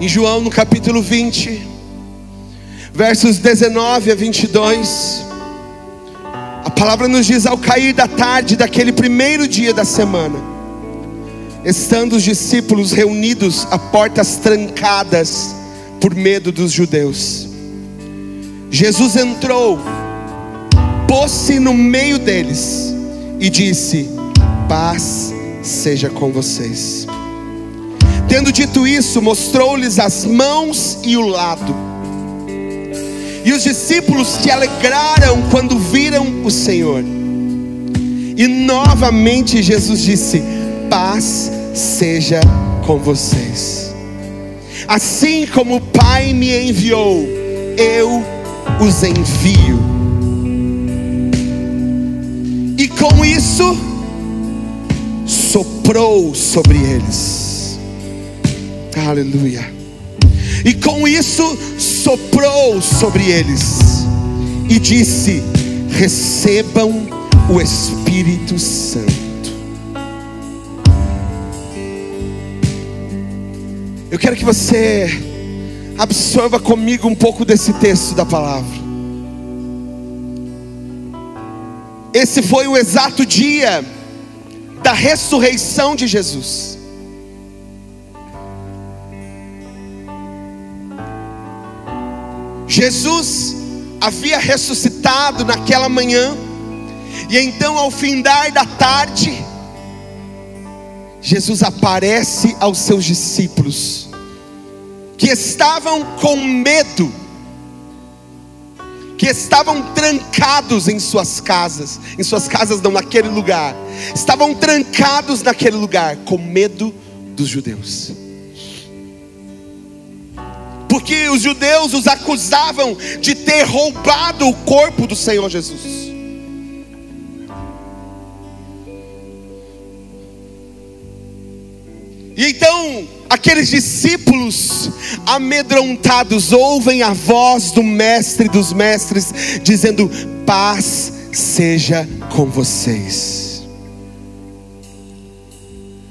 Em João, no capítulo 20, versos 19 a 22, a palavra nos diz: ao cair da tarde daquele primeiro dia da semana, estando os discípulos reunidos a portas trancadas por medo dos judeus, Jesus entrou, pôs-se no meio deles e disse: Paz seja com vocês. Tendo dito isso, mostrou-lhes as mãos e o lado. E os discípulos se alegraram quando viram o Senhor. E novamente Jesus disse: Paz seja com vocês. Assim como o Pai me enviou, eu os envio. E com isso, soprou sobre eles Aleluia. E com isso soprou sobre eles e disse: Recebam o Espírito Santo. Eu quero que você absorva comigo um pouco desse texto da palavra. Esse foi o exato dia da ressurreição de Jesus. Jesus havia ressuscitado naquela manhã, e então, ao findar da tarde, Jesus aparece aos seus discípulos, que estavam com medo, que estavam trancados em suas casas, em suas casas não, naquele lugar, estavam trancados naquele lugar, com medo dos judeus porque os judeus os acusavam de ter roubado o corpo do Senhor Jesus. E então, aqueles discípulos amedrontados ouvem a voz do mestre dos mestres dizendo: Paz seja com vocês.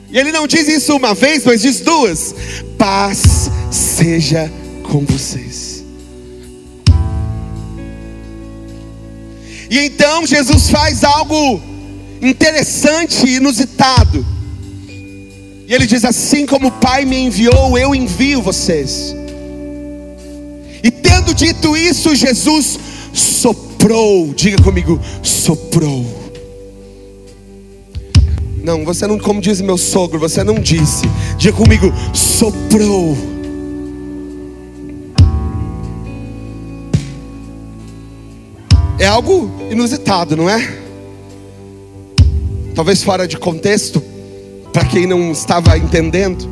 E ele não diz isso uma vez, mas diz duas: Paz seja com vocês. E então Jesus faz algo interessante e inusitado. E ele diz: Assim como o Pai me enviou, eu envio vocês. E tendo dito isso, Jesus soprou. Diga comigo: soprou. Não, você não, como diz meu sogro, você não disse. Diga comigo: soprou. É algo inusitado, não é? Talvez fora de contexto, para quem não estava entendendo.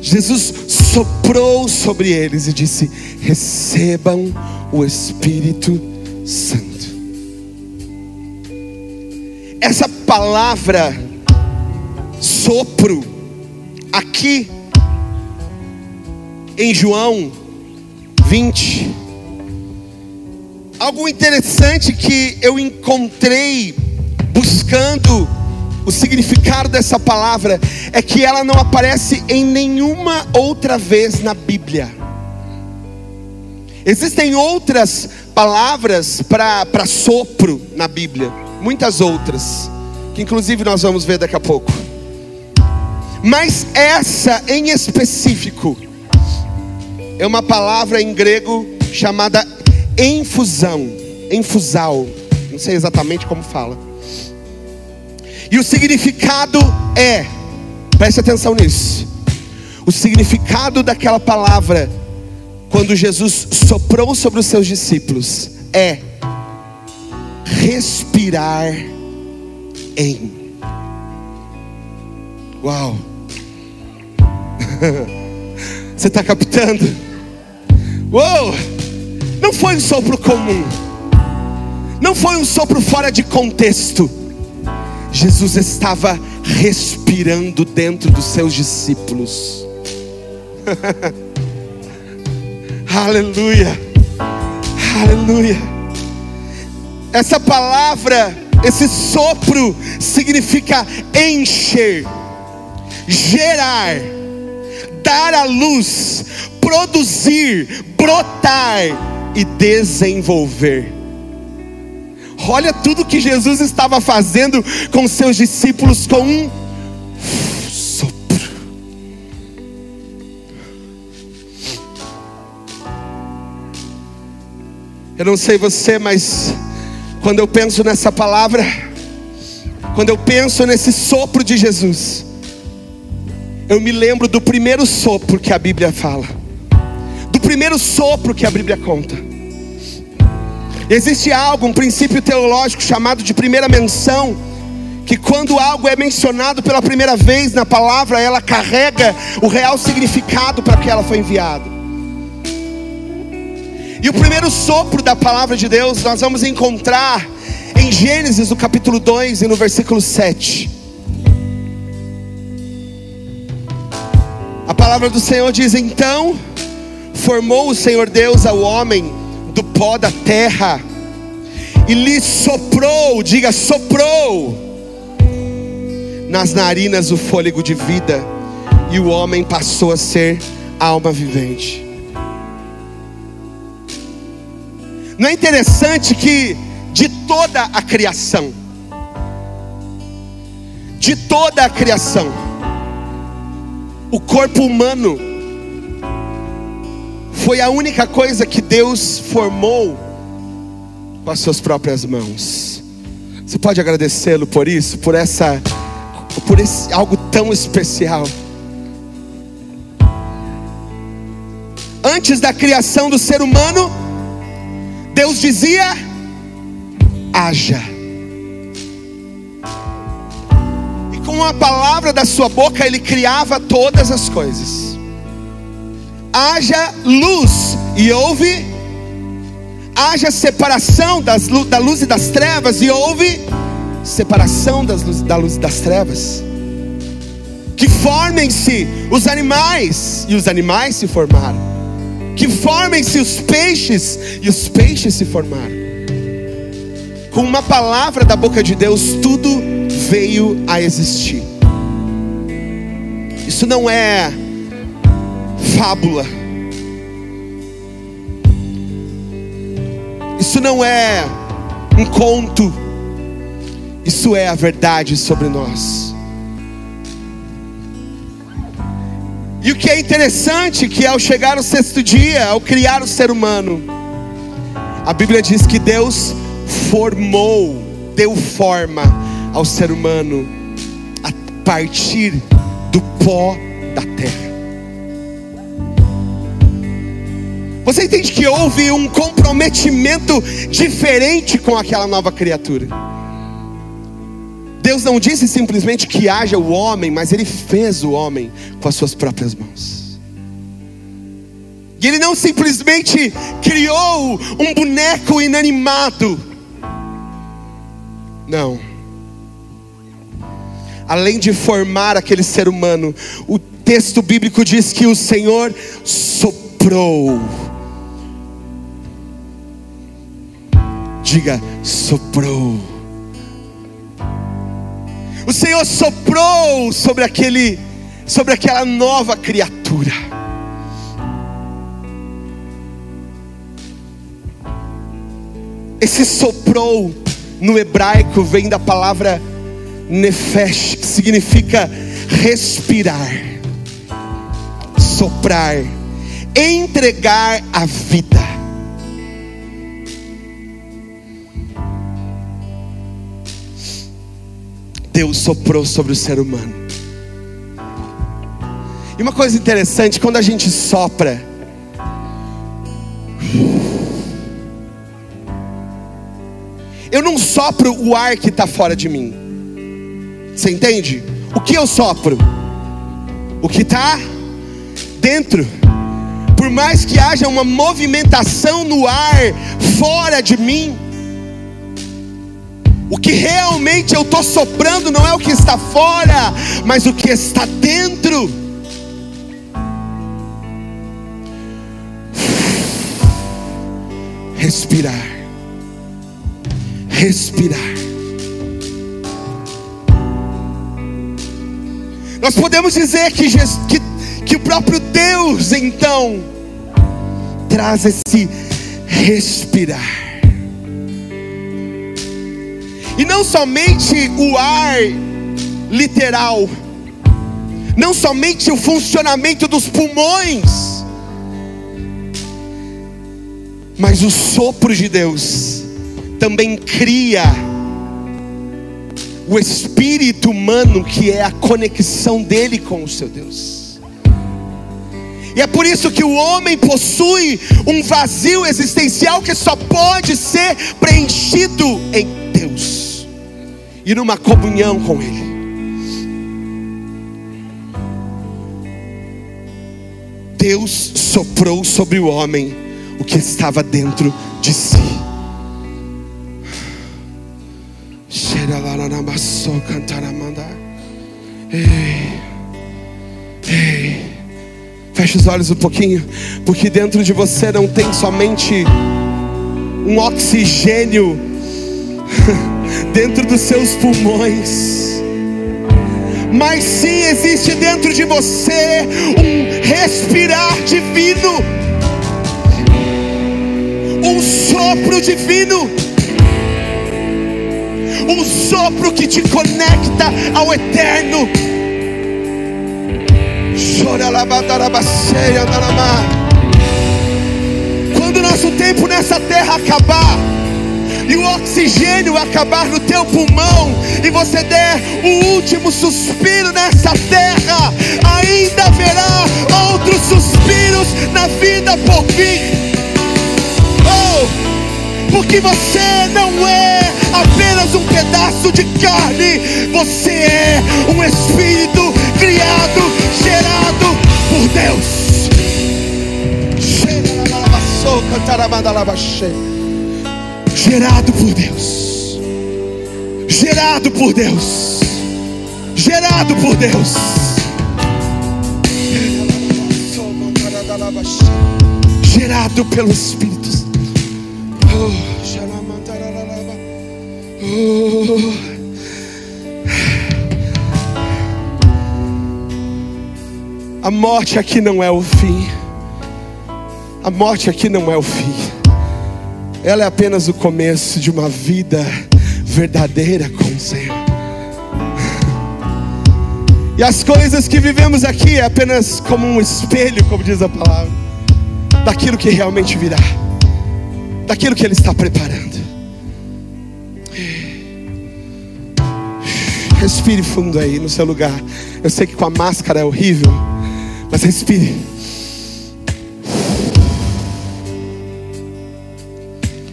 Jesus soprou sobre eles e disse: Recebam o Espírito Santo. Essa palavra sopro, aqui em João 20, Algo interessante que eu encontrei buscando o significado dessa palavra é que ela não aparece em nenhuma outra vez na Bíblia. Existem outras palavras para sopro na Bíblia, muitas outras, que inclusive nós vamos ver daqui a pouco. Mas essa em específico é uma palavra em grego chamada infusão, infusal, não sei exatamente como fala. E o significado é, preste atenção nisso. O significado daquela palavra, quando Jesus soprou sobre os seus discípulos, é respirar em. Uau! Você está captando? Uou! Não foi um sopro comum. Não foi um sopro fora de contexto. Jesus estava respirando dentro dos seus discípulos. Aleluia. Aleluia. Essa palavra, esse sopro significa encher, gerar, dar a luz, produzir, brotar e desenvolver. Olha tudo que Jesus estava fazendo com seus discípulos com um sopro. Eu não sei você, mas quando eu penso nessa palavra, quando eu penso nesse sopro de Jesus, eu me lembro do primeiro sopro que a Bíblia fala, primeiro sopro que a Bíblia conta. Existe algo, um princípio teológico chamado de primeira menção, que quando algo é mencionado pela primeira vez na palavra, ela carrega o real significado para que ela foi enviada. E o primeiro sopro da palavra de Deus nós vamos encontrar em Gênesis, no capítulo 2 e no versículo 7. A palavra do Senhor diz: Então formou o Senhor Deus ao homem do pó da terra e lhe soprou, diga soprou, nas narinas o fôlego de vida, e o homem passou a ser alma vivente. Não é interessante que de toda a criação, de toda a criação, o corpo humano foi a única coisa que Deus formou com as suas próprias mãos. Você pode agradecê-lo por isso, por essa, por esse algo tão especial. Antes da criação do ser humano, Deus dizia: haja. E com a palavra da sua boca ele criava todas as coisas. Haja luz e houve. Haja separação das, da luz e das trevas e houve separação das luz, da luz e das trevas. Que formem-se os animais e os animais se formaram que formem-se os peixes, e os peixes se formaram. Com uma palavra da boca de Deus, tudo veio a existir. Isso não é fábula. Isso não é um conto. Isso é a verdade sobre nós. E o que é interessante que ao chegar o sexto dia, ao criar o ser humano, a Bíblia diz que Deus formou, deu forma ao ser humano a partir do pó da terra. Você entende que houve um comprometimento diferente com aquela nova criatura? Deus não disse simplesmente que haja o homem, mas Ele fez o homem com as suas próprias mãos. E Ele não simplesmente criou um boneco inanimado. Não. Além de formar aquele ser humano, o texto bíblico diz que o Senhor soprou. Diga, soprou o Senhor soprou sobre aquele, sobre aquela nova criatura. Esse soprou no hebraico vem da palavra nefesh, que significa respirar, soprar, entregar a vida. Deus soprou sobre o ser humano. E uma coisa interessante, quando a gente sopra, eu não sopro o ar que está fora de mim. Você entende? O que eu sopro? O que está dentro. Por mais que haja uma movimentação no ar fora de mim, o que realmente eu estou soprando não é o que está fora, mas o que está dentro. Respirar, respirar. Nós podemos dizer que, que, que o próprio Deus então traz esse respirar. E não somente o ar literal, não somente o funcionamento dos pulmões, mas o sopro de Deus também cria o espírito humano que é a conexão dele com o seu Deus. E é por isso que o homem possui um vazio existencial que só pode ser preenchido em Deus e numa comunhão com Ele. Deus soprou sobre o homem o que estava dentro de si. Feche os olhos um pouquinho, porque dentro de você não tem somente um oxigênio dentro dos seus pulmões, mas sim existe dentro de você um respirar divino, um sopro divino. Um sopro que te conecta ao eterno. Quando nosso tempo nessa terra acabar, e o oxigênio acabar no teu pulmão, e você der o último suspiro nessa terra, ainda haverá outros suspiros na vida por vir. Oh! porque você não é apenas um pedaço de carne, você é um espírito criado, gerado por Deus. Gerado por Deus, gerado por Deus, gerado por Deus. Gerado pelo Espírito. A morte aqui não é o fim. A morte aqui não é o fim. Ela é apenas o começo de uma vida verdadeira com o Senhor. E as coisas que vivemos aqui é apenas como um espelho, como diz a palavra, daquilo que realmente virá, daquilo que Ele está preparando. Respire fundo aí no seu lugar. Eu sei que com a máscara é horrível, mas respire.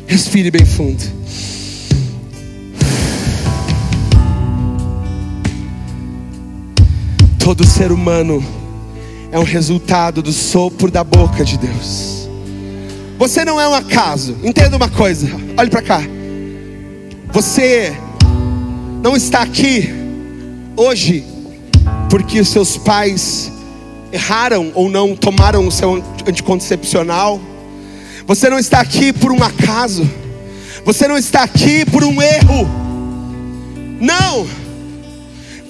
Respire bem fundo. Todo ser humano é um resultado do sopro da boca de Deus. Você não é um acaso. Entenda uma coisa. Olhe para cá. Você não está aqui hoje porque seus pais erraram ou não tomaram o seu anticoncepcional. Você não está aqui por um acaso. Você não está aqui por um erro. Não.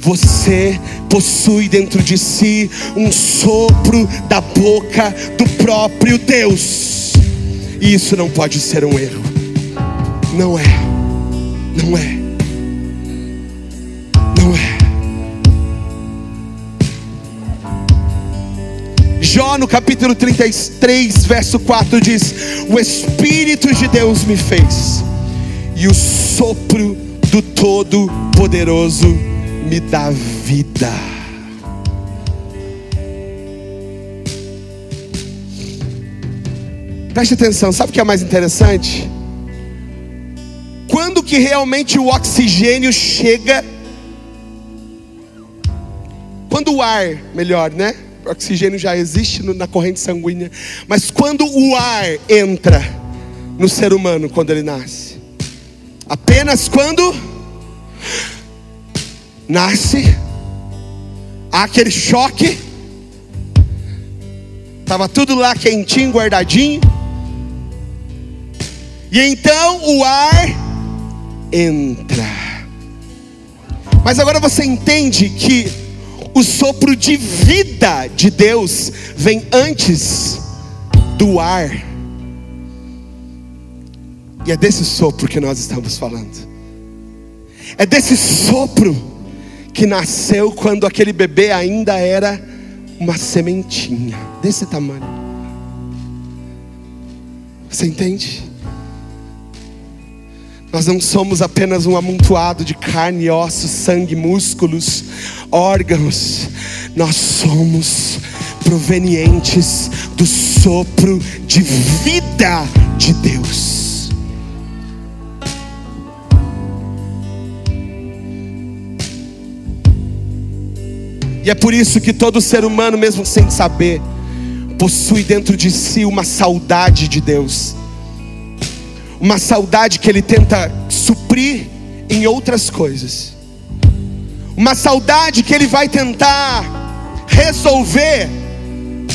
Você possui dentro de si um sopro da boca do próprio Deus. E isso não pode ser um erro. Não é. Não é. Jó no capítulo 33, verso 4 diz: O Espírito de Deus me fez, e o sopro do Todo-Poderoso me dá vida. Preste atenção, sabe o que é mais interessante? Quando que realmente o oxigênio chega? Quando o ar, melhor, né? Oxigênio já existe na corrente sanguínea, mas quando o ar entra no ser humano quando ele nasce, apenas quando nasce, há aquele choque, estava tudo lá quentinho, guardadinho, e então o ar entra. Mas agora você entende que O sopro de vida de Deus vem antes do ar. E é desse sopro que nós estamos falando. É desse sopro que nasceu quando aquele bebê ainda era uma sementinha desse tamanho. Você entende? Nós não somos apenas um amontoado de carne, ossos, sangue, músculos, órgãos. Nós somos provenientes do sopro de vida de Deus. E é por isso que todo ser humano, mesmo sem saber, possui dentro de si uma saudade de Deus uma saudade que ele tenta suprir em outras coisas, uma saudade que ele vai tentar resolver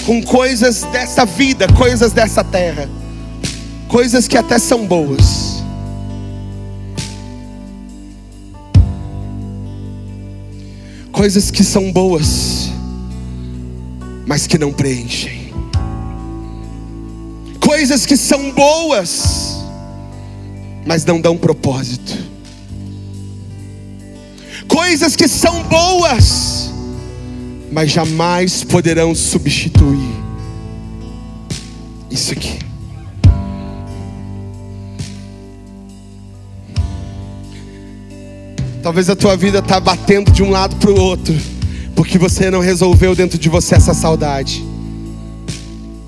com coisas dessa vida, coisas dessa terra, coisas que até são boas. Coisas que são boas, mas que não preenchem. Coisas que são boas, mas não dão propósito. Coisas que são boas, mas jamais poderão substituir isso aqui. Talvez a tua vida está batendo de um lado para o outro, porque você não resolveu dentro de você essa saudade.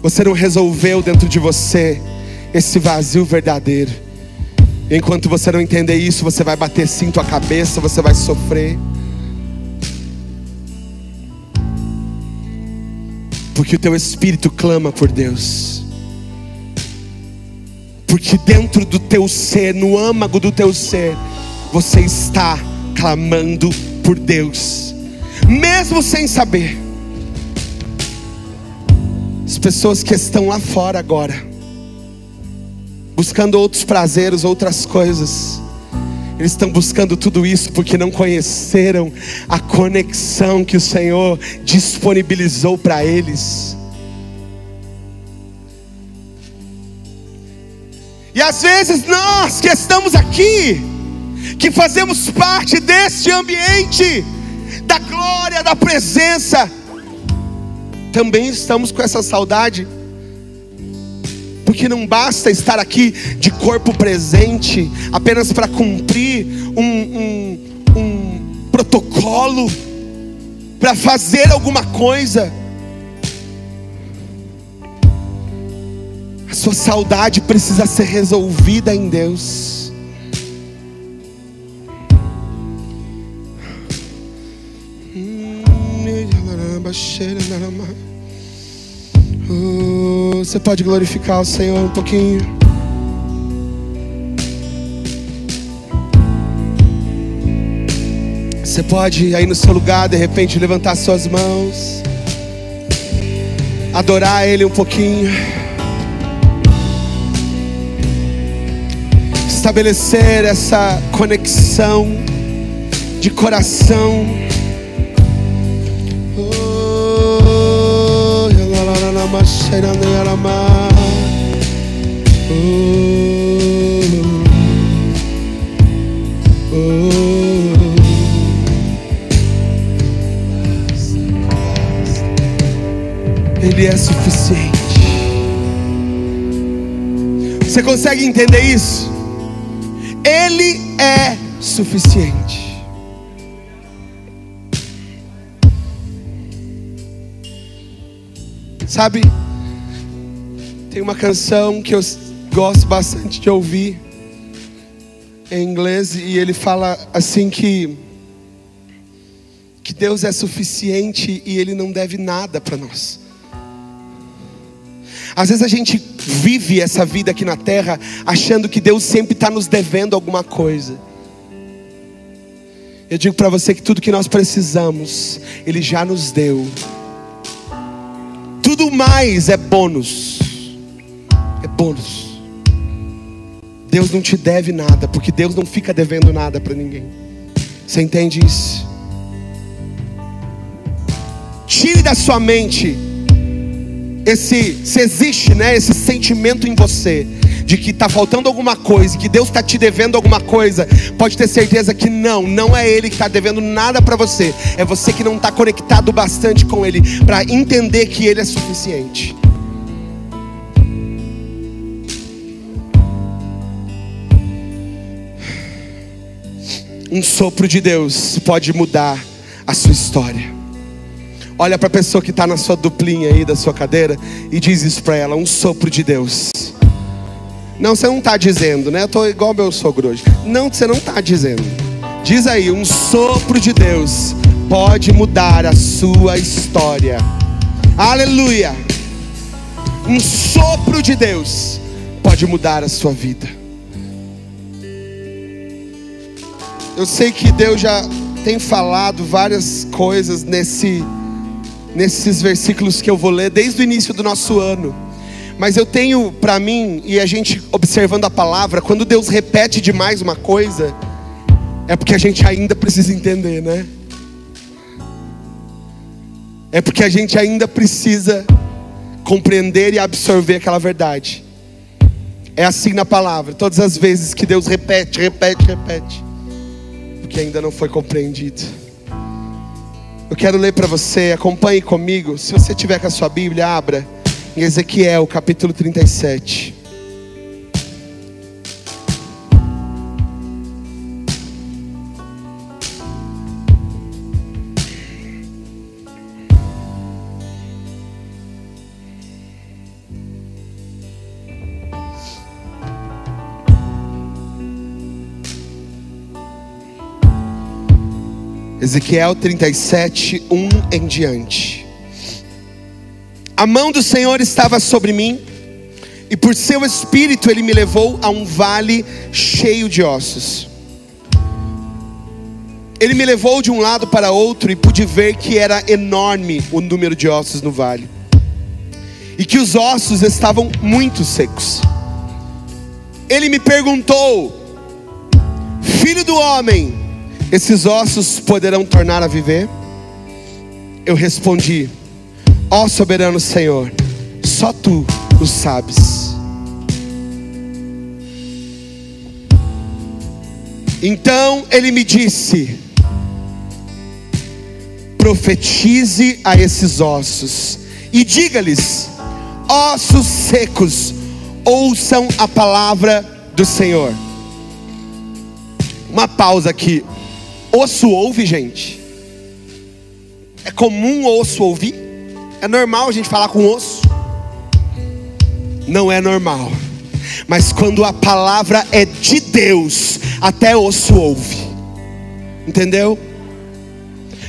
Você não resolveu dentro de você esse vazio verdadeiro. Enquanto você não entender isso, você vai bater cinto a cabeça, você vai sofrer. Porque o teu espírito clama por Deus. Porque dentro do teu ser, no âmago do teu ser, você está clamando por Deus, mesmo sem saber. As pessoas que estão lá fora agora, buscando outros prazeres, outras coisas. Eles estão buscando tudo isso porque não conheceram a conexão que o Senhor disponibilizou para eles. E às vezes nós que estamos aqui, que fazemos parte deste ambiente, da glória, da presença, também estamos com essa saudade porque não basta estar aqui de corpo presente, apenas para cumprir um, um, um protocolo, para fazer alguma coisa. A sua saudade precisa ser resolvida em Deus. Hum, você pode glorificar o Senhor um pouquinho. Você pode aí no seu lugar, de repente, levantar suas mãos, adorar Ele um pouquinho, estabelecer essa conexão de coração. Ele é suficiente. Você consegue entender isso? Ele é suficiente. Sabe, tem uma canção que eu gosto bastante de ouvir em inglês e ele fala assim que que Deus é suficiente e ele não deve nada para nós. Às vezes a gente vive essa vida aqui na terra achando que Deus sempre está nos devendo alguma coisa. Eu digo para você que tudo que nós precisamos, Ele já nos deu tudo mais é bônus. É bônus. Deus não te deve nada, porque Deus não fica devendo nada para ninguém. Você entende isso? da sua mente esse se existe, né, esse sentimento em você de que está faltando alguma coisa, que Deus está te devendo alguma coisa, pode ter certeza que não, não é Ele que está devendo nada para você, é você que não está conectado bastante com Ele para entender que Ele é suficiente. Um sopro de Deus pode mudar a sua história. Olha para a pessoa que está na sua duplinha aí da sua cadeira e diz isso para ela: um sopro de Deus. Não, você não está dizendo, né? Eu estou igual meu sogro hoje. Não, você não está dizendo. Diz aí: um sopro de Deus pode mudar a sua história. Aleluia. Um sopro de Deus pode mudar a sua vida. Eu sei que Deus já tem falado várias coisas nesse nesses versículos que eu vou ler desde o início do nosso ano. Mas eu tenho para mim, e a gente observando a palavra, quando Deus repete demais uma coisa, é porque a gente ainda precisa entender, né? É porque a gente ainda precisa compreender e absorver aquela verdade. É assim na palavra, todas as vezes que Deus repete, repete, repete, porque ainda não foi compreendido. Eu quero ler para você, acompanhe comigo. Se você tiver com a sua Bíblia, abra em Ezequiel, capítulo 37. Ezequiel 37, 1 em diante. A mão do Senhor estava sobre mim, e por seu espírito ele me levou a um vale cheio de ossos. Ele me levou de um lado para outro e pude ver que era enorme o número de ossos no vale, e que os ossos estavam muito secos. Ele me perguntou: Filho do homem, esses ossos poderão tornar a viver? Eu respondi: Ó oh, soberano Senhor, só tu o sabes. Então ele me disse: Profetize a esses ossos e diga-lhes: Ossos secos, ouçam a palavra do Senhor. Uma pausa aqui. Osso ouve, gente? É comum osso ouvir? É normal a gente falar com osso? Não é normal. Mas quando a palavra é de Deus, até osso ouve. Entendeu?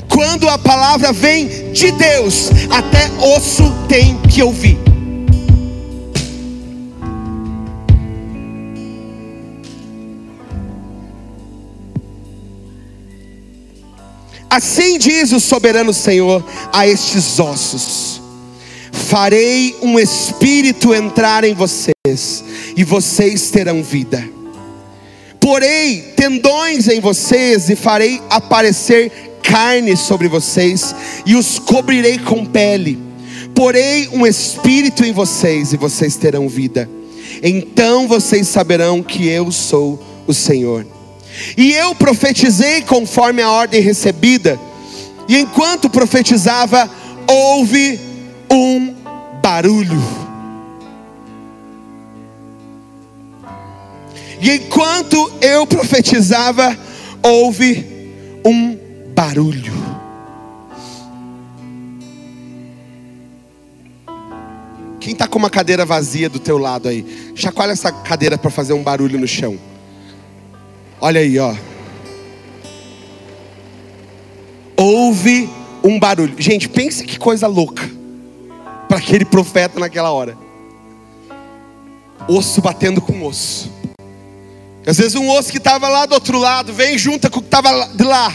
Quando a palavra vem de Deus, até osso tem que ouvir. Assim diz o soberano Senhor a estes ossos: Farei um espírito entrar em vocês, e vocês terão vida. Porei tendões em vocês, e farei aparecer carne sobre vocês, e os cobrirei com pele. Porei um espírito em vocês, e vocês terão vida. Então vocês saberão que eu sou o Senhor. E eu profetizei conforme a ordem recebida, e enquanto profetizava, houve um barulho. E enquanto eu profetizava, houve um barulho. Quem está com uma cadeira vazia do teu lado aí? Chacoalha essa cadeira para fazer um barulho no chão. Olha aí, ó. Houve um barulho. Gente, pense que coisa louca para aquele profeta naquela hora. Osso batendo com osso. Às vezes um osso que estava lá do outro lado vem junto com o que estava de lá.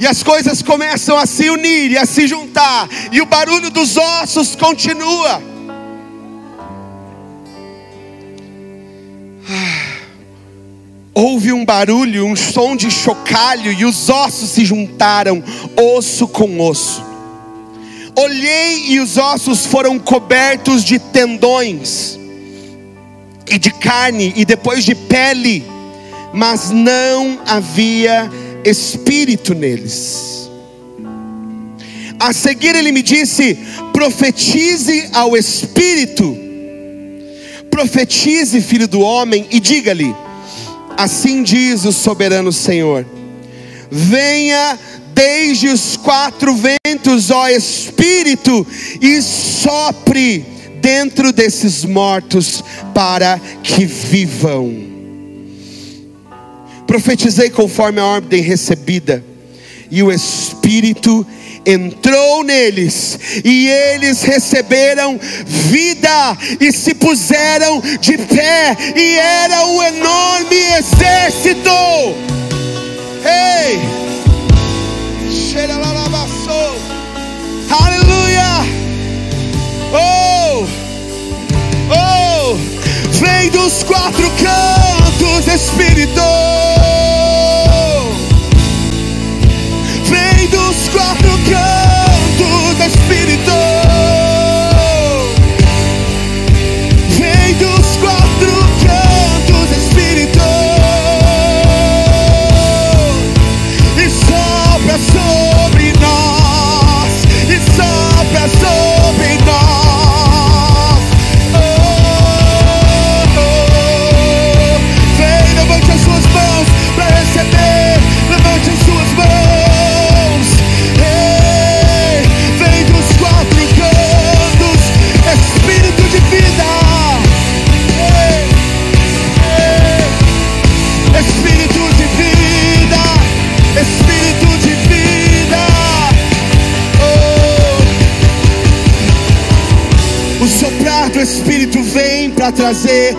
E as coisas começam a se unir e a se juntar. E o barulho dos ossos continua. Houve um barulho, um som de chocalho, e os ossos se juntaram, osso com osso. Olhei e os ossos foram cobertos de tendões, e de carne, e depois de pele, mas não havia espírito neles. A seguir ele me disse: profetize ao espírito, profetize, filho do homem, e diga-lhe: assim diz o soberano Senhor: venha desde os quatro ventos, ó Espírito, e sopre dentro desses mortos para que vivam. Profetizei conforme a ordem recebida, e o Espírito entrou neles, e eles receberam vida e se puseram de pé, e era um enorme exército. Ei! Aleluia! Oh! Oh! Vem dos quatro cantos, Espírito! Trazer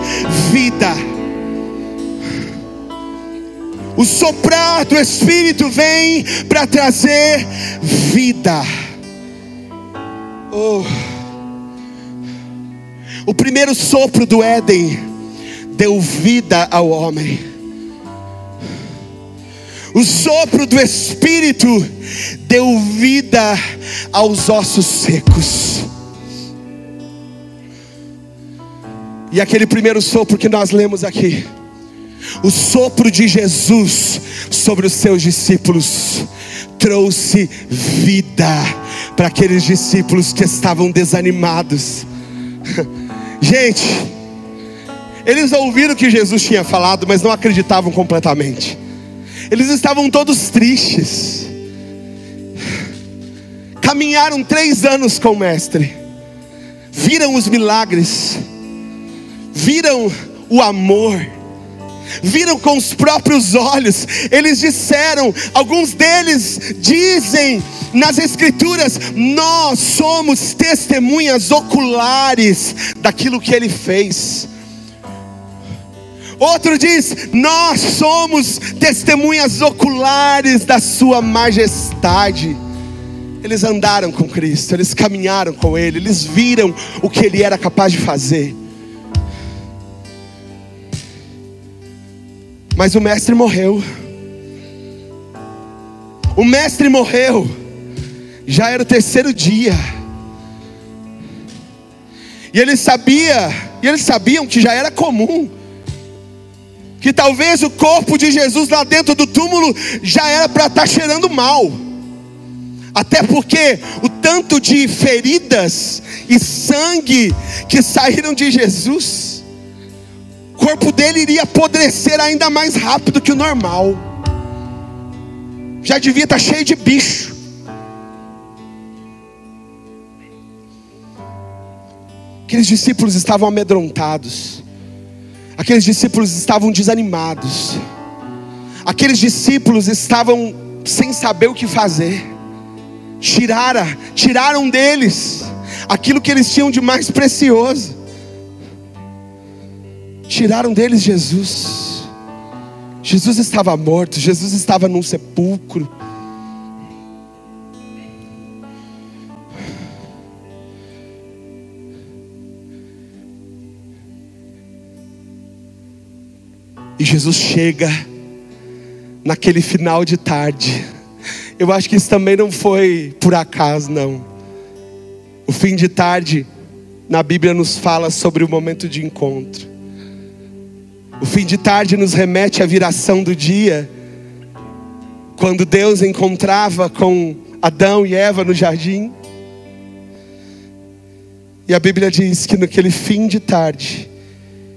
vida. O soprar do Espírito vem para trazer vida. Oh. O primeiro sopro do Éden deu vida ao homem. O sopro do Espírito deu vida aos ossos secos. E aquele primeiro sopro que nós lemos aqui, o sopro de Jesus sobre os seus discípulos, trouxe vida para aqueles discípulos que estavam desanimados. Gente, eles ouviram o que Jesus tinha falado, mas não acreditavam completamente. Eles estavam todos tristes. Caminharam três anos com o Mestre, viram os milagres, viram o amor, viram com os próprios olhos. Eles disseram, alguns deles dizem nas Escrituras: Nós somos testemunhas oculares daquilo que ele fez. Outro diz: Nós somos testemunhas oculares da Sua majestade. Eles andaram com Cristo, eles caminharam com Ele, eles viram o que Ele era capaz de fazer. Mas o Mestre morreu. O Mestre morreu, já era o terceiro dia. E ele sabia, e eles sabiam que já era comum que talvez o corpo de Jesus lá dentro do túmulo já era para estar tá cheirando mal. Até porque o tanto de feridas e sangue que saíram de Jesus, corpo dele iria apodrecer ainda mais rápido que o normal. Já devia estar tá cheio de bicho. Aqueles discípulos estavam amedrontados. Aqueles discípulos estavam desanimados. Aqueles discípulos estavam sem saber o que fazer. Tiraram, tiraram deles aquilo que eles tinham de mais precioso. Tiraram deles Jesus. Jesus estava morto, Jesus estava num sepulcro. E Jesus chega naquele final de tarde. Eu acho que isso também não foi por acaso, não. fim de tarde, na Bíblia, nos fala sobre o momento de encontro. O fim de tarde nos remete à viração do dia, quando Deus encontrava com Adão e Eva no jardim. E a Bíblia diz que naquele fim de tarde,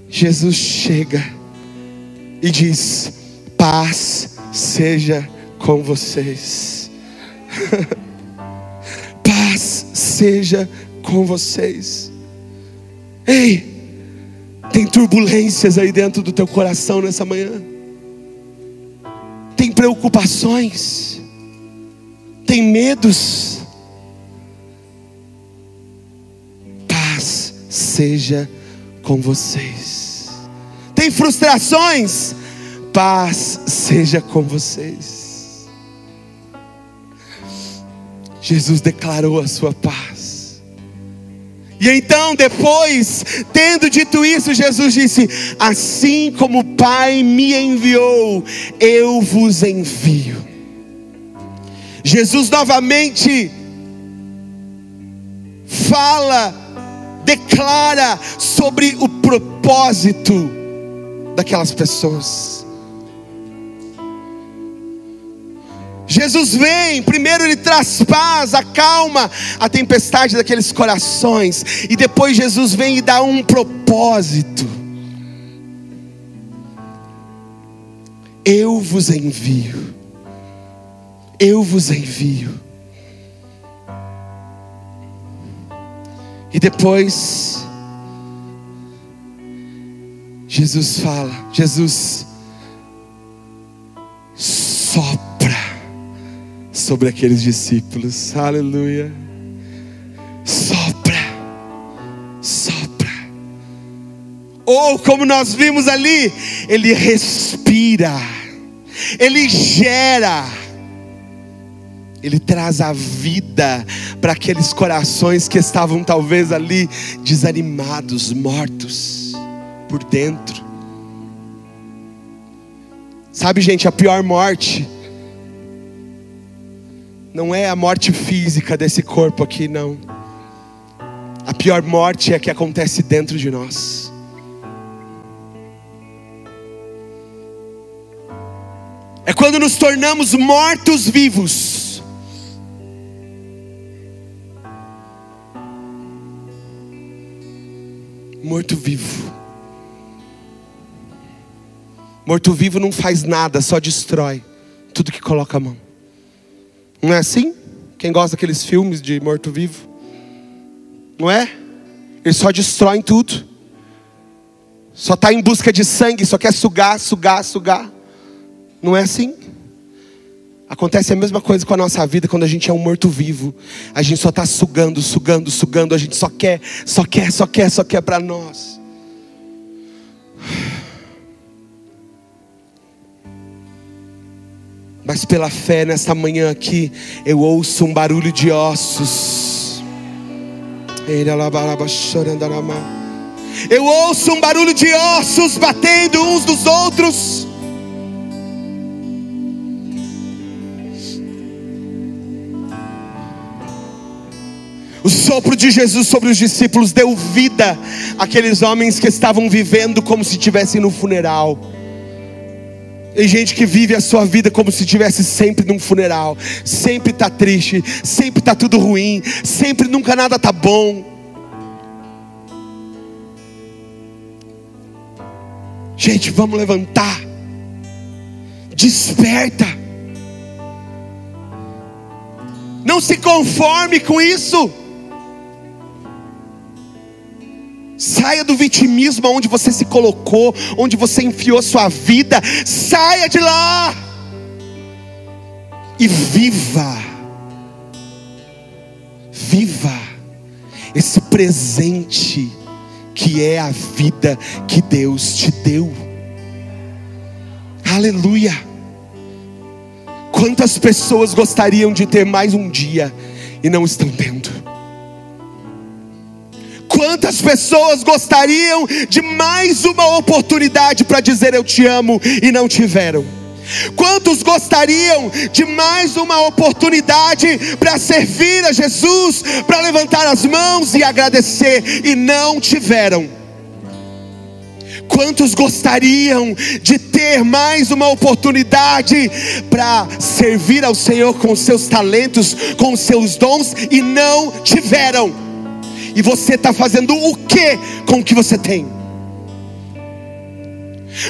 Jesus chega e diz: Paz seja com vocês. Paz seja com vocês. Ei, tem turbulências aí dentro do teu coração nessa manhã. Tem preocupações. Tem medos. Paz seja com vocês. Tem frustrações. Paz seja com vocês. Jesus declarou a sua paz. E então, depois, tendo dito isso, Jesus disse: Assim como o Pai me enviou, eu vos envio. Jesus novamente fala, declara sobre o propósito daquelas pessoas. Jesus vem, primeiro ele traz paz, acalma a tempestade daqueles corações, e depois Jesus vem e dá um propósito. Eu vos envio, eu vos envio. E depois, Jesus fala, Jesus sopra sobre aqueles discípulos. Aleluia. Sopra, sopra. Ou como nós vimos ali, ele respira, ele gera, ele traz a vida para aqueles corações que estavam talvez ali desanimados, mortos por dentro. Sabe, gente, a pior morte não é a morte física desse corpo aqui, não. A pior morte é a que acontece dentro de nós. É quando nos tornamos mortos vivos. Morto vivo. Morto vivo não faz nada, só destrói tudo que coloca a mão. Não é assim? Quem gosta daqueles filmes de morto-vivo? Não é? Eles só destroem tudo. Só está em busca de sangue, só quer sugar, sugar, sugar. Não é assim? Acontece a mesma coisa com a nossa vida quando a gente é um morto-vivo. A gente só está sugando, sugando, sugando. A gente só quer, só quer, só quer, só quer para nós. Mas pela fé nesta manhã aqui, eu ouço um barulho de ossos. Eu ouço um barulho de ossos batendo uns dos outros. O sopro de Jesus sobre os discípulos deu vida àqueles homens que estavam vivendo como se estivessem no funeral. Tem gente que vive a sua vida como se estivesse sempre num funeral, sempre está triste, sempre está tudo ruim, sempre nunca nada está bom. Gente, vamos levantar. Desperta. Não se conforme com isso. Saia do vitimismo onde você se colocou, onde você enfiou sua vida. Saia de lá e viva. Viva esse presente que é a vida que Deus te deu. Aleluia. Quantas pessoas gostariam de ter mais um dia e não estão tendo? Quantas pessoas gostariam de mais uma oportunidade para dizer eu te amo e não tiveram? Quantos gostariam de mais uma oportunidade para servir a Jesus, para levantar as mãos e agradecer e não tiveram? Quantos gostariam de ter mais uma oportunidade para servir ao Senhor com seus talentos, com seus dons e não tiveram? E você está fazendo o que com o que você tem?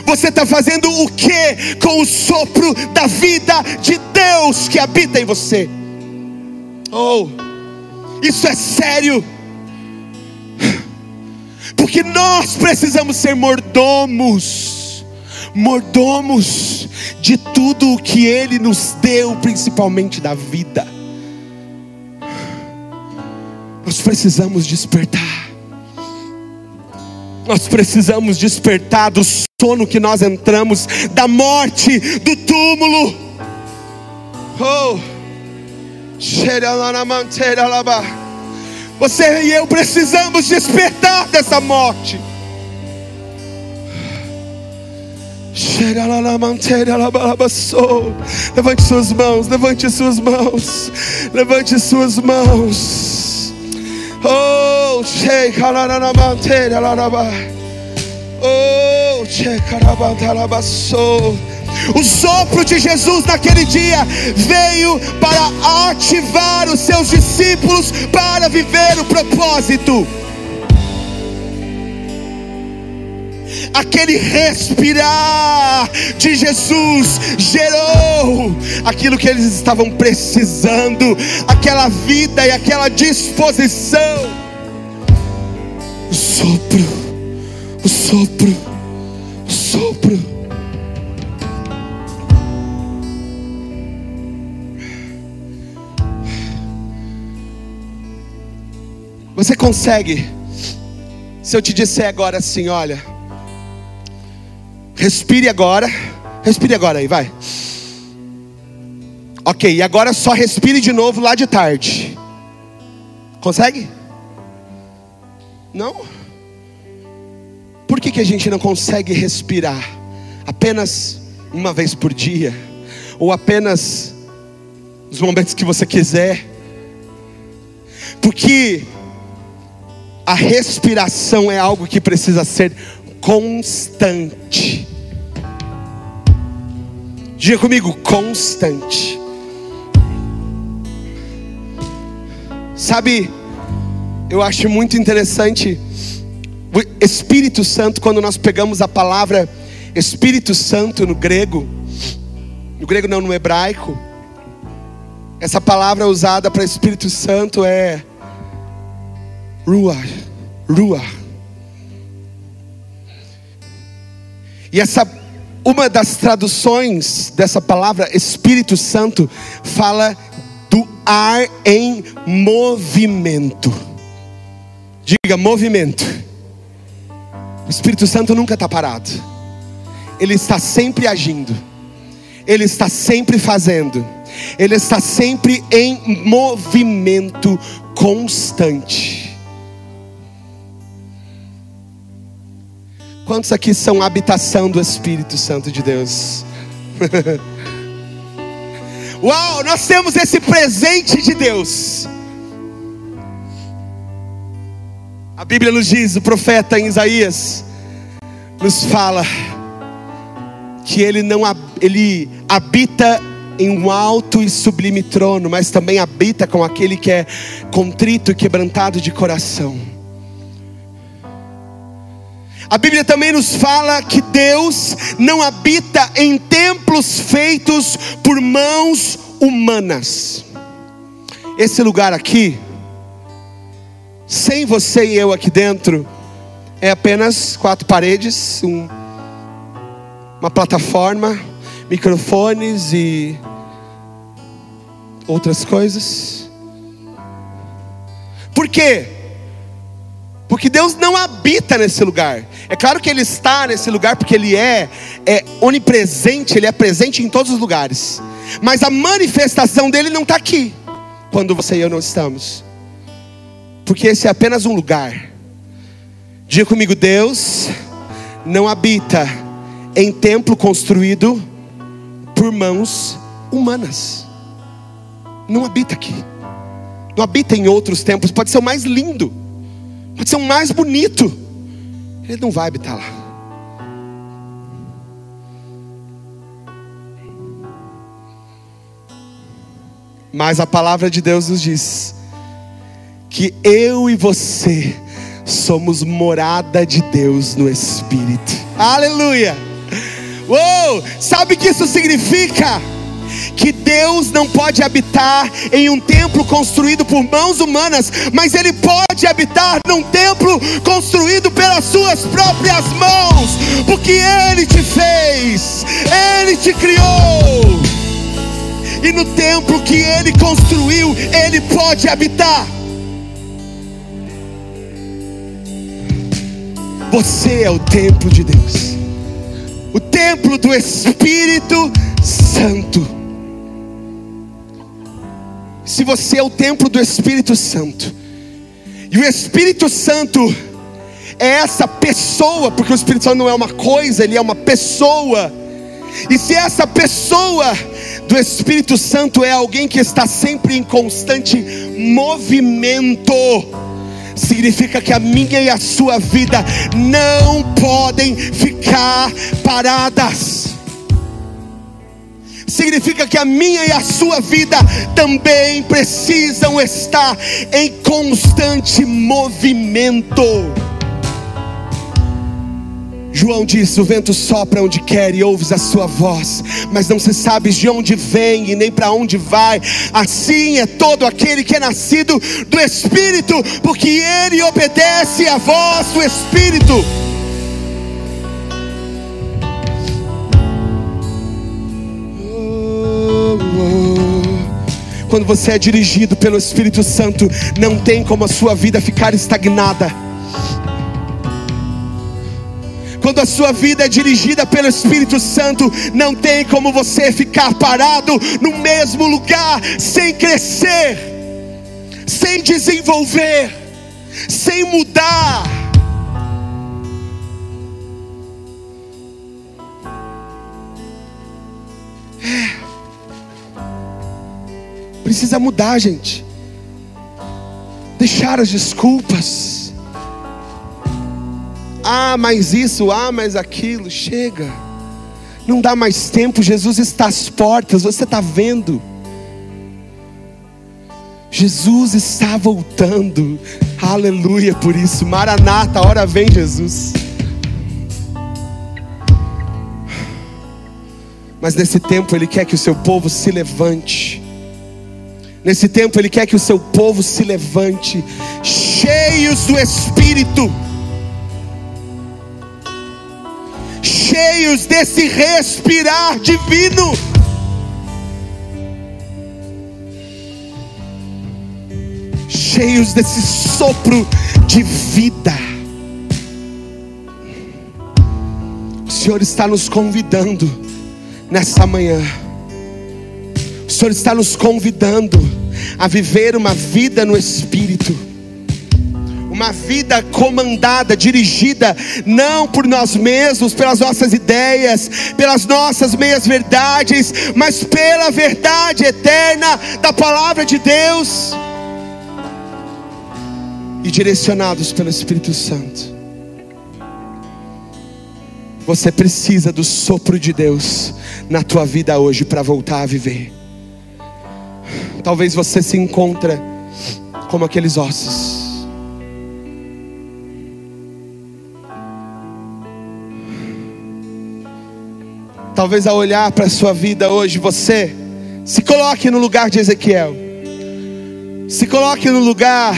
Você está fazendo o que com o sopro da vida de Deus que habita em você? Oh, isso é sério. Porque nós precisamos ser mordomos, mordomos de tudo o que Ele nos deu, principalmente da vida. Nós precisamos despertar. Nós precisamos despertar do sono que nós entramos, da morte, do túmulo. Oh, você e eu precisamos despertar dessa morte. Levante suas mãos, levante suas mãos, levante suas mãos. Oh, Oh, o sopro de Jesus naquele dia veio para ativar os seus discípulos para viver o propósito. Aquele respirar de Jesus gerou aquilo que eles estavam precisando, aquela vida e aquela disposição. O sopro, o sopro, o sopro. Você consegue? Se eu te disser agora assim, olha, respire agora, respire agora aí, vai. Ok, e agora só respire de novo lá de tarde. Consegue? Não? Por que, que a gente não consegue respirar apenas uma vez por dia? Ou apenas nos momentos que você quiser? Porque a respiração é algo que precisa ser constante. Diga comigo, constante. Sabe, eu acho muito interessante o Espírito Santo, quando nós pegamos a palavra Espírito Santo no grego, no grego não, no hebraico, essa palavra usada para Espírito Santo é Ruach, Ruach. E essa uma das traduções dessa palavra Espírito Santo fala do ar em movimento. Diga movimento. O Espírito Santo nunca está parado. Ele está sempre agindo. Ele está sempre fazendo. Ele está sempre em movimento constante. Quantos aqui são habitação do Espírito Santo de Deus? Uau, nós temos esse presente de Deus. A Bíblia nos diz, o profeta em Isaías nos fala que ele não ele habita em um alto e sublime trono, mas também habita com aquele que é contrito e quebrantado de coração. A Bíblia também nos fala que Deus não habita em templos feitos por mãos humanas. Esse lugar aqui, sem você e eu aqui dentro, é apenas quatro paredes, um, uma plataforma, microfones e outras coisas. Por quê? Porque Deus não habita nesse lugar. É claro que Ele está nesse lugar porque Ele é, é onipresente, Ele é presente em todos os lugares. Mas a manifestação dele não está aqui, quando você e eu não estamos. Porque esse é apenas um lugar. Diga comigo, Deus não habita em templo construído por mãos humanas. Não habita aqui. Não habita em outros templos. Pode ser o mais lindo. Pode ser o mais bonito. Ele não vai habitar lá. Mas a palavra de Deus nos diz que eu e você somos morada de Deus no Espírito. Aleluia! Uou! Sabe o que isso significa? Que Deus não pode habitar em um templo construído por mãos humanas, mas Ele pode habitar num templo construído pelas Suas próprias mãos, porque Ele te fez, Ele te criou e no templo que ele construiu, ele pode habitar. Você é o templo de Deus, o templo do Espírito Santo. Se você é o templo do Espírito Santo, e o Espírito Santo é essa pessoa, porque o Espírito Santo não é uma coisa, ele é uma pessoa. E se essa pessoa do Espírito Santo é alguém que está sempre em constante movimento. Significa que a minha e a sua vida não podem ficar paradas. Significa que a minha e a sua vida também precisam estar em constante movimento. João disse: O vento sopra onde quer e ouves a sua voz, mas não se sabes de onde vem e nem para onde vai. Assim é todo aquele que é nascido do Espírito, porque ele obedece à voz do Espírito. Quando você é dirigido pelo Espírito Santo, não tem como a sua vida ficar estagnada quando a sua vida é dirigida pelo Espírito Santo, não tem como você ficar parado no mesmo lugar, sem crescer, sem desenvolver, sem mudar. Precisa mudar, gente. Deixar as desculpas ah, mais isso, ah, mais aquilo. Chega, não dá mais tempo. Jesus está às portas, você está vendo. Jesus está voltando, aleluia por isso. Maranata, hora vem Jesus. Mas nesse tempo Ele quer que o seu povo se levante. Nesse tempo Ele quer que o seu povo se levante, cheios do Espírito cheios desse respirar divino. Cheios desse sopro de vida. O Senhor está nos convidando nessa manhã. Senhor está nos convidando a viver uma vida no Espírito uma vida comandada, dirigida, não por nós mesmos, pelas nossas ideias, pelas nossas meias verdades, mas pela verdade eterna da palavra de Deus e direcionados pelo Espírito Santo. Você precisa do sopro de Deus na tua vida hoje para voltar a viver. Talvez você se encontre como aqueles ossos Talvez ao olhar para a sua vida hoje, você se coloque no lugar de Ezequiel. Se coloque no lugar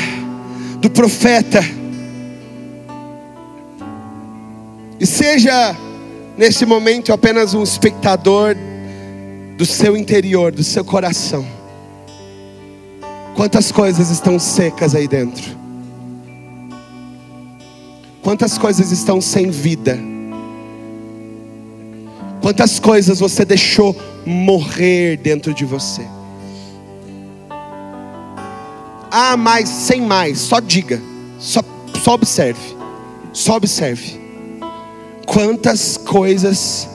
do profeta. E seja nesse momento apenas um espectador do seu interior, do seu coração. Quantas coisas estão secas aí dentro? Quantas coisas estão sem vida? Quantas coisas você deixou morrer dentro de você? Ah, mas sem mais, só diga, só, só observe, só observe. Quantas coisas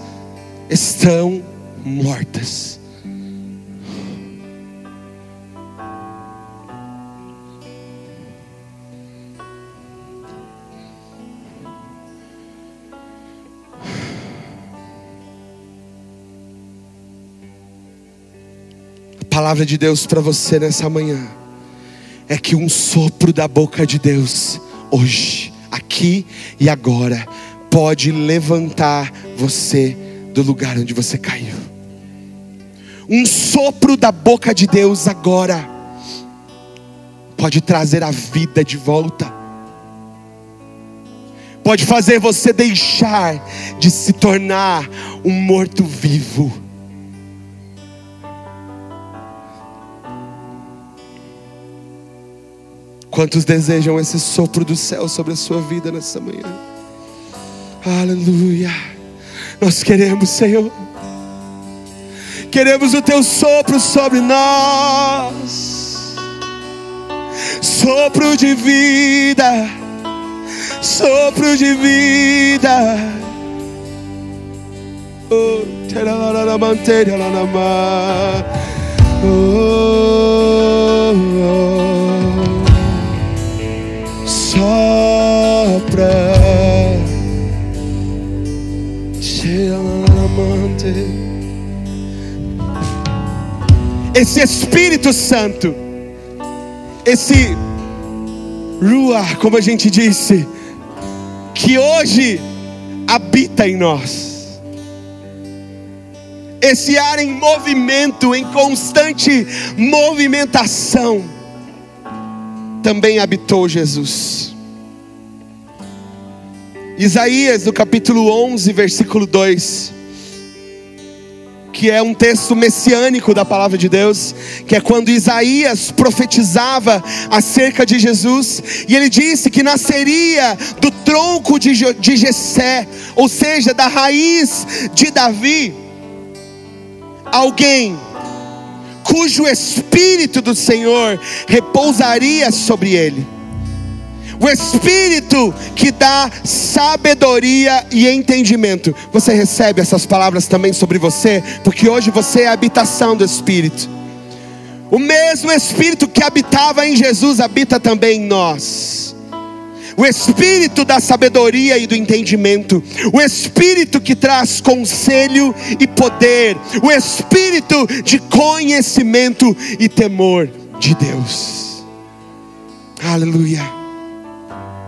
estão mortas. Palavra de Deus para você nessa manhã é que um sopro da boca de Deus, hoje, aqui e agora, pode levantar você do lugar onde você caiu. Um sopro da boca de Deus agora pode trazer a vida de volta, pode fazer você deixar de se tornar um morto-vivo. Quantos desejam esse sopro do céu sobre a sua vida nessa manhã? Aleluia. Nós queremos, Senhor. Queremos o teu sopro sobre nós. Sopro de vida. Sopro de vida. Oh, oh, Esse Espírito Santo, esse Ruach, como a gente disse, que hoje habita em nós. Esse ar em movimento, em constante movimentação, também habitou Jesus. Isaías, no capítulo 11, versículo 2, que é um texto messiânico da palavra de Deus, que é quando Isaías profetizava acerca de Jesus, e ele disse que nasceria do tronco de, de Jessé, ou seja, da raiz de Davi, alguém cujo espírito do Senhor repousaria sobre ele o Espírito que dá sabedoria e entendimento. Você recebe essas palavras também sobre você, porque hoje você é a habitação do Espírito. O mesmo Espírito que habitava em Jesus habita também em nós. O Espírito da sabedoria e do entendimento, o Espírito que traz conselho e poder, o Espírito de conhecimento e temor de Deus. Aleluia.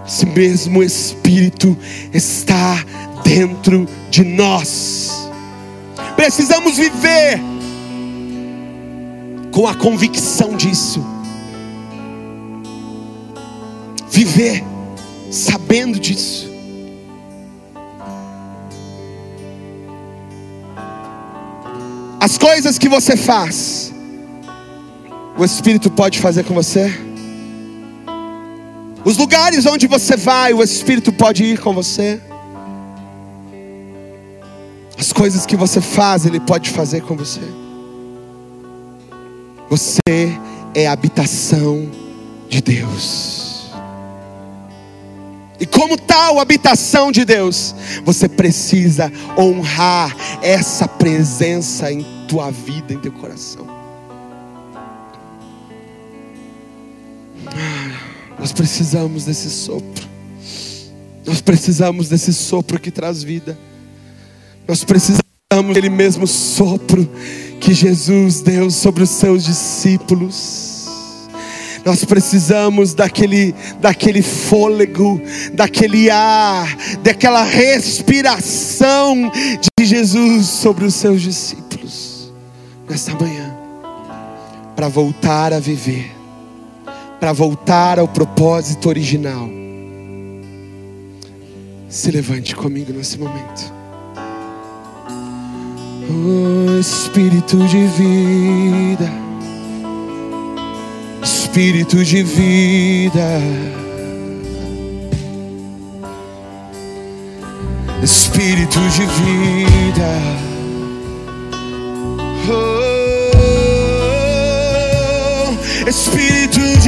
Esse mesmo Espírito está dentro de nós. Precisamos viver com a convicção disso. Viver sabendo disso. As coisas que você faz, o Espírito pode fazer com você. Os lugares onde você vai, o Espírito pode ir com você. As coisas que você faz, Ele pode fazer com você. Você é a habitação de Deus. E como tal habitação de Deus, você precisa honrar essa presença em tua vida, em teu coração. Nós precisamos desse sopro. Nós precisamos desse sopro que traz vida. Nós precisamos daquele mesmo sopro que Jesus deu sobre os seus discípulos. Nós precisamos daquele, daquele fôlego, daquele ar, daquela respiração de Jesus sobre os seus discípulos nesta manhã, para voltar a viver para voltar ao propósito original. Se levante comigo nesse momento. Oh, Espírito de vida, Espírito de vida, Espírito de vida. Oh, Espírito de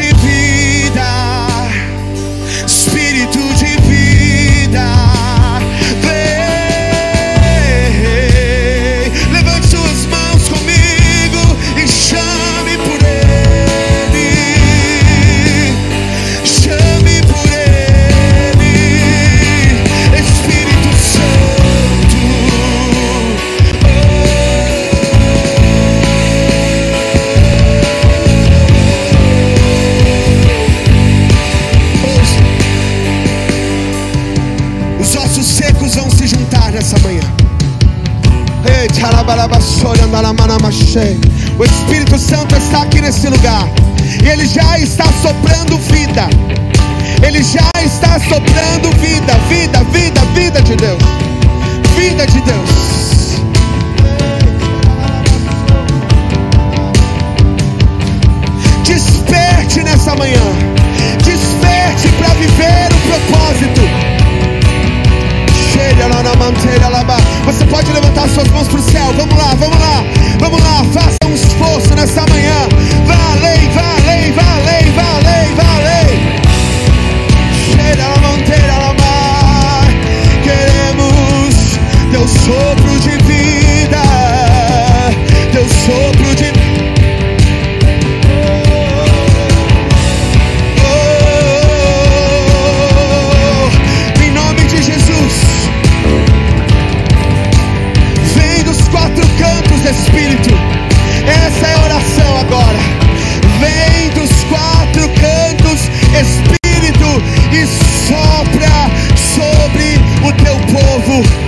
sopra sobre o teu povo.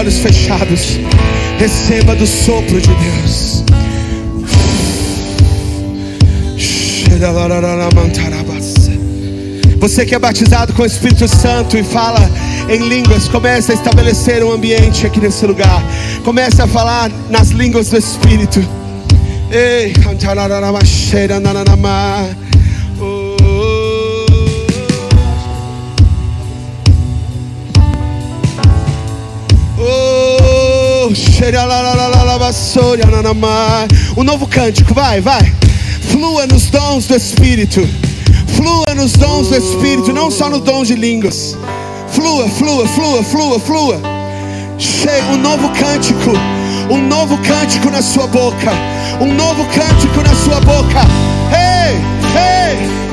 Olhos fechados. Receba do sopro de Deus. Você que é batizado com o Espírito Santo e fala em línguas, comece a estabelecer um ambiente aqui nesse lugar. Comece a falar nas línguas do Espírito. Ei, um novo cântico, vai, vai. Flua nos dons do Espírito. Flua nos dons do Espírito, não só nos dons de línguas. Flua, flua, flua, flua, flua. Chega um novo cântico, um novo cântico na sua boca, um novo cântico na sua boca. Ei, ei.